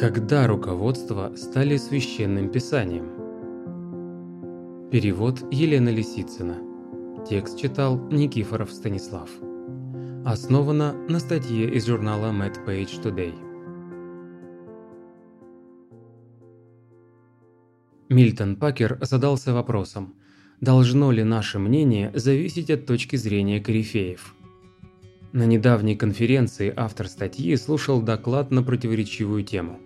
Когда руководство стали священным писанием? Перевод Елена Лисицына. Текст читал Никифоров Станислав. Основано на статье из журнала Mad Page Today. Мильтон Пакер задался вопросом, должно ли наше мнение зависеть от точки зрения корифеев – на недавней конференции автор статьи слушал доклад на противоречивую тему.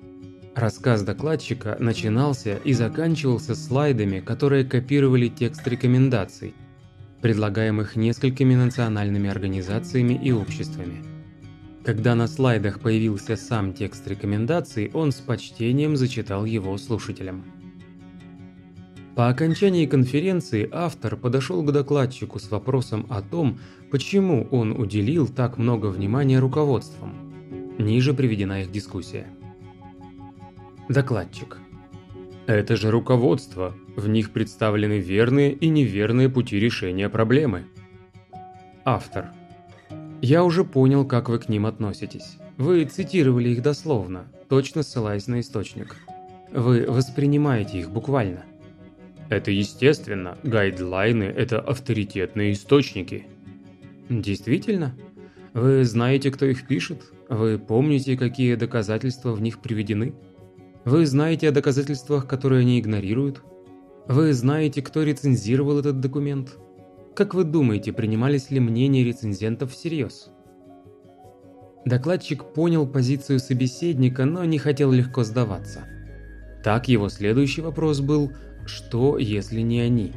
Рассказ докладчика начинался и заканчивался слайдами, которые копировали текст рекомендаций, предлагаемых несколькими национальными организациями и обществами. Когда на слайдах появился сам текст рекомендаций, он с почтением зачитал его слушателям. По окончании конференции автор подошел к докладчику с вопросом о том, почему он уделил так много внимания руководствам. Ниже приведена их дискуссия. Докладчик. Это же руководство. В них представлены верные и неверные пути решения проблемы. Автор. Я уже понял, как вы к ним относитесь. Вы цитировали их дословно, точно ссылаясь на источник. Вы воспринимаете их буквально. Это естественно, гайдлайны – это авторитетные источники. Действительно? Вы знаете, кто их пишет? Вы помните, какие доказательства в них приведены? Вы знаете о доказательствах, которые они игнорируют? Вы знаете, кто рецензировал этот документ? Как вы думаете, принимались ли мнения рецензентов всерьез? Докладчик понял позицию собеседника, но не хотел легко сдаваться. Так его следующий вопрос был что, если не они?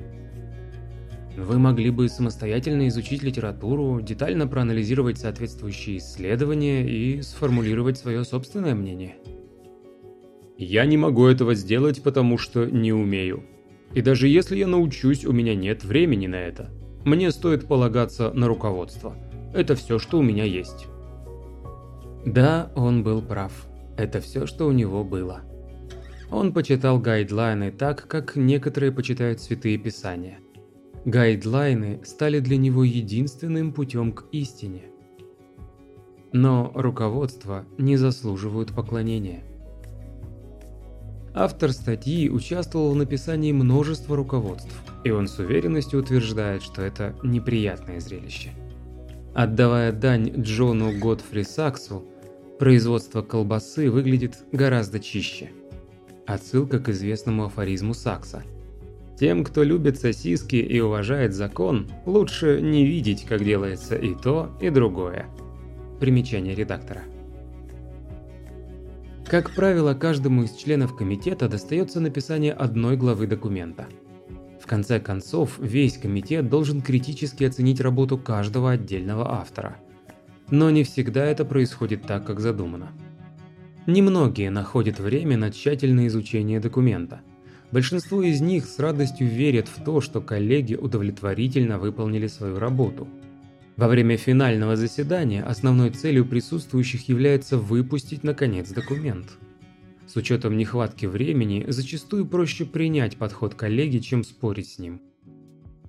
Вы могли бы самостоятельно изучить литературу, детально проанализировать соответствующие исследования и сформулировать свое собственное мнение. Я не могу этого сделать, потому что не умею. И даже если я научусь, у меня нет времени на это. Мне стоит полагаться на руководство. Это все, что у меня есть. Да, он был прав. Это все, что у него было. Он почитал гайдлайны так, как некоторые почитают святые писания. Гайдлайны стали для него единственным путем к истине. Но руководство не заслуживают поклонения. Автор статьи участвовал в написании множества руководств, и он с уверенностью утверждает, что это неприятное зрелище. Отдавая дань Джону Годфри Саксу, производство колбасы выглядит гораздо чище – Отсылка к известному афоризму Сакса. Тем, кто любит сосиски и уважает закон, лучше не видеть, как делается и то, и другое. Примечание редактора. Как правило, каждому из членов комитета достается написание одной главы документа. В конце концов, весь комитет должен критически оценить работу каждого отдельного автора. Но не всегда это происходит так, как задумано. Немногие находят время на тщательное изучение документа. Большинство из них с радостью верят в то, что коллеги удовлетворительно выполнили свою работу. Во время финального заседания основной целью присутствующих является выпустить наконец документ. С учетом нехватки времени, зачастую проще принять подход коллеги, чем спорить с ним.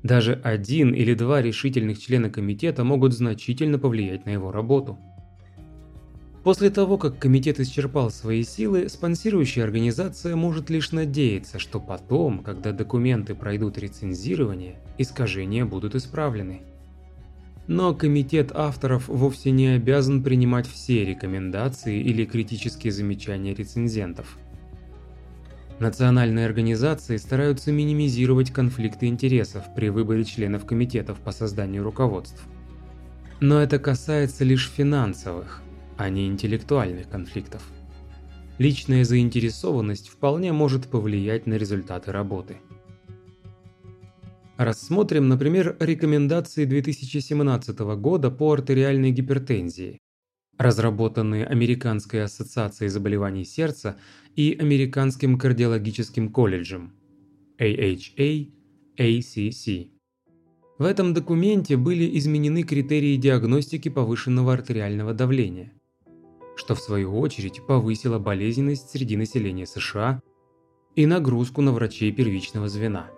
Даже один или два решительных члена комитета могут значительно повлиять на его работу. После того, как комитет исчерпал свои силы, спонсирующая организация может лишь надеяться, что потом, когда документы пройдут рецензирование, искажения будут исправлены. Но комитет авторов вовсе не обязан принимать все рекомендации или критические замечания рецензентов. Национальные организации стараются минимизировать конфликты интересов при выборе членов комитетов по созданию руководств. Но это касается лишь финансовых, а не интеллектуальных конфликтов. Личная заинтересованность вполне может повлиять на результаты работы. Рассмотрим, например, рекомендации 2017 года по артериальной гипертензии, разработанные Американской ассоциацией заболеваний сердца и Американским кардиологическим колледжем AHA-ACC. В этом документе были изменены критерии диагностики повышенного артериального давления что в свою очередь повысило болезненность среди населения США и нагрузку на врачей первичного звена.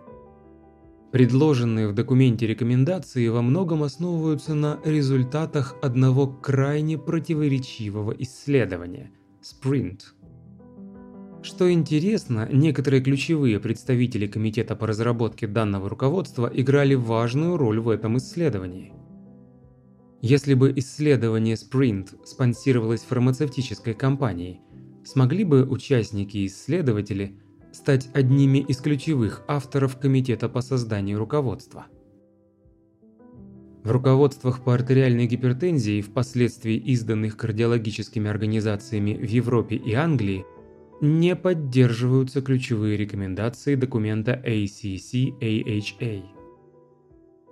Предложенные в документе рекомендации во многом основываются на результатах одного крайне противоречивого исследования – SPRINT. Что интересно, некоторые ключевые представители Комитета по разработке данного руководства играли важную роль в этом исследовании. Если бы исследование Sprint спонсировалось фармацевтической компанией, смогли бы участники и исследователи стать одними из ключевых авторов Комитета по созданию руководства? В руководствах по артериальной гипертензии, впоследствии изданных кардиологическими организациями в Европе и Англии, не поддерживаются ключевые рекомендации документа ACC-AHA.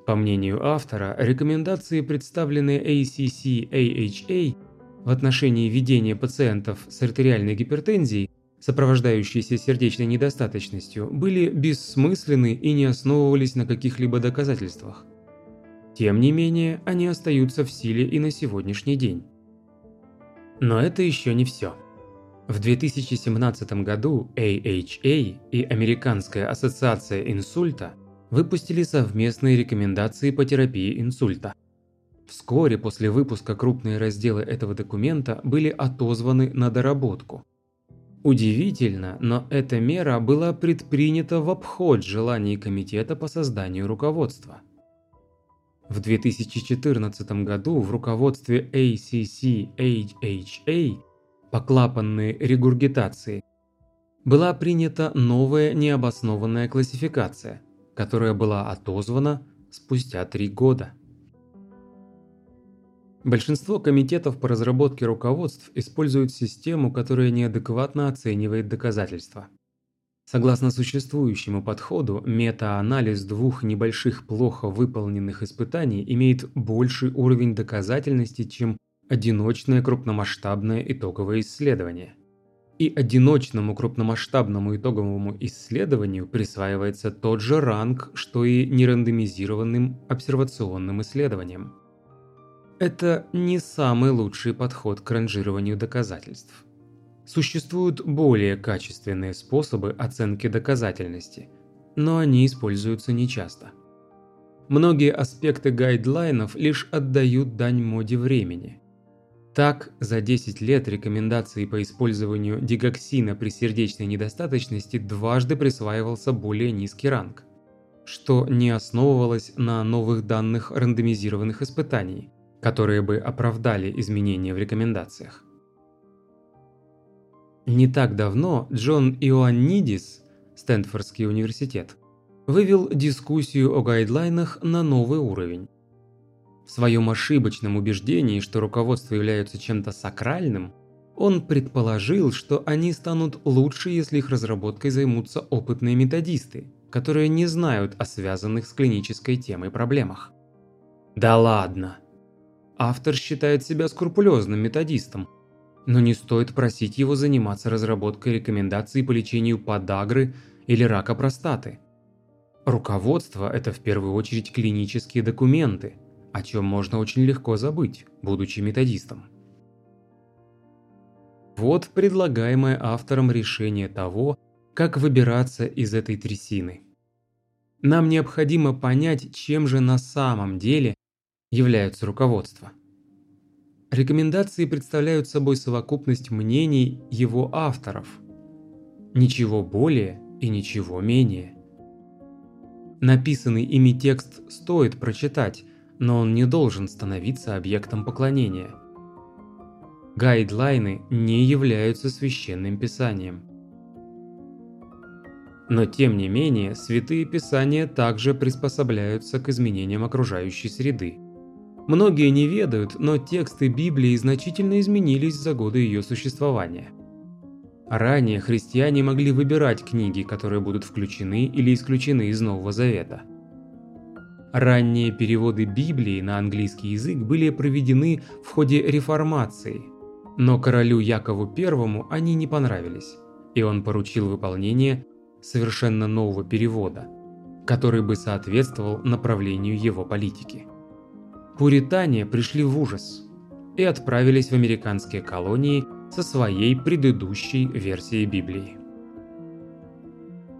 По мнению автора, рекомендации, представленные ACC-AHA в отношении ведения пациентов с артериальной гипертензией, сопровождающейся сердечной недостаточностью, были бессмысленны и не основывались на каких-либо доказательствах. Тем не менее, они остаются в силе и на сегодняшний день. Но это еще не все. В 2017 году AHA и Американская ассоциация инсульта выпустили совместные рекомендации по терапии инсульта. Вскоре после выпуска крупные разделы этого документа были отозваны на доработку. Удивительно, но эта мера была предпринята в обход желаний Комитета по созданию руководства. В 2014 году в руководстве ACC-AHA по клапанной регургитации, была принята новая необоснованная классификация, которая была отозвана спустя три года. Большинство комитетов по разработке руководств используют систему, которая неадекватно оценивает доказательства. Согласно существующему подходу, метаанализ двух небольших плохо выполненных испытаний имеет больший уровень доказательности, чем одиночное крупномасштабное итоговое исследование. И одиночному крупномасштабному итоговому исследованию присваивается тот же ранг, что и нерандомизированным обсервационным исследованиям. Это не самый лучший подход к ранжированию доказательств. Существуют более качественные способы оценки доказательности, но они используются нечасто. Многие аспекты гайдлайнов лишь отдают дань моде времени – так, за 10 лет рекомендации по использованию дигоксина при сердечной недостаточности дважды присваивался более низкий ранг, что не основывалось на новых данных рандомизированных испытаний, которые бы оправдали изменения в рекомендациях. Не так давно Джон Иоаннидис, Стэнфордский университет, вывел дискуссию о гайдлайнах на новый уровень в своем ошибочном убеждении, что руководство является чем-то сакральным, он предположил, что они станут лучше, если их разработкой займутся опытные методисты, которые не знают о связанных с клинической темой проблемах. Да ладно! Автор считает себя скрупулезным методистом, но не стоит просить его заниматься разработкой рекомендаций по лечению подагры или рака простаты. Руководство – это в первую очередь клинические документы – о чем можно очень легко забыть, будучи методистом. Вот предлагаемое автором решение того, как выбираться из этой трясины. Нам необходимо понять, чем же на самом деле являются руководства. Рекомендации представляют собой совокупность мнений его авторов. Ничего более и ничего менее. Написанный ими текст стоит прочитать, но он не должен становиться объектом поклонения. Гайдлайны не являются священным писанием. Но тем не менее, святые писания также приспособляются к изменениям окружающей среды. Многие не ведают, но тексты Библии значительно изменились за годы ее существования. Ранее христиане могли выбирать книги, которые будут включены или исключены из Нового Завета – Ранние переводы Библии на английский язык были проведены в ходе реформации, но королю Якову I они не понравились, и он поручил выполнение совершенно нового перевода, который бы соответствовал направлению его политики. Пуритане пришли в ужас и отправились в американские колонии со своей предыдущей версией Библии.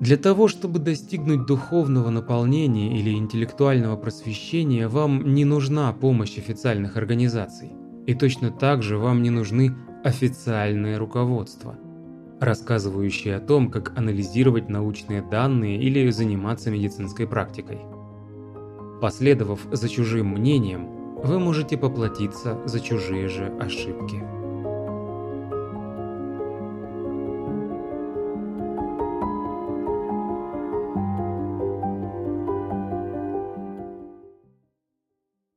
Для того, чтобы достигнуть духовного наполнения или интеллектуального просвещения, вам не нужна помощь официальных организаций. И точно так же вам не нужны официальное руководство. рассказывающие о том, как анализировать научные данные или заниматься медицинской практикой. Последовав за чужим мнением, вы можете поплатиться за чужие же ошибки.